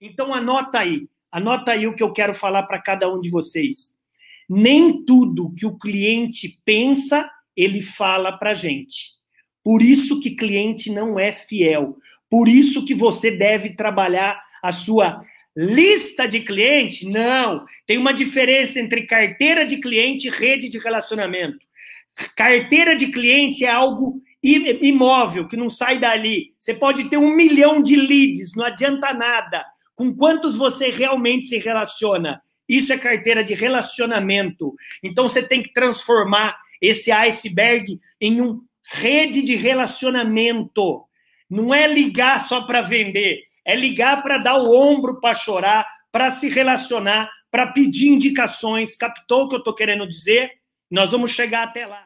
Então anota aí, anota aí o que eu quero falar para cada um de vocês. Nem tudo que o cliente pensa, ele fala para gente. Por isso que cliente não é fiel. Por isso que você deve trabalhar a sua lista de cliente. Não, tem uma diferença entre carteira de cliente e rede de relacionamento. Carteira de cliente é algo imóvel que não sai dali. Você pode ter um milhão de leads, não adianta nada. Com quantos você realmente se relaciona? Isso é carteira de relacionamento. Então você tem que transformar esse iceberg em um rede de relacionamento. Não é ligar só para vender, é ligar para dar o ombro para chorar, para se relacionar, para pedir indicações. Captou o que eu estou querendo dizer? Nós vamos chegar até lá.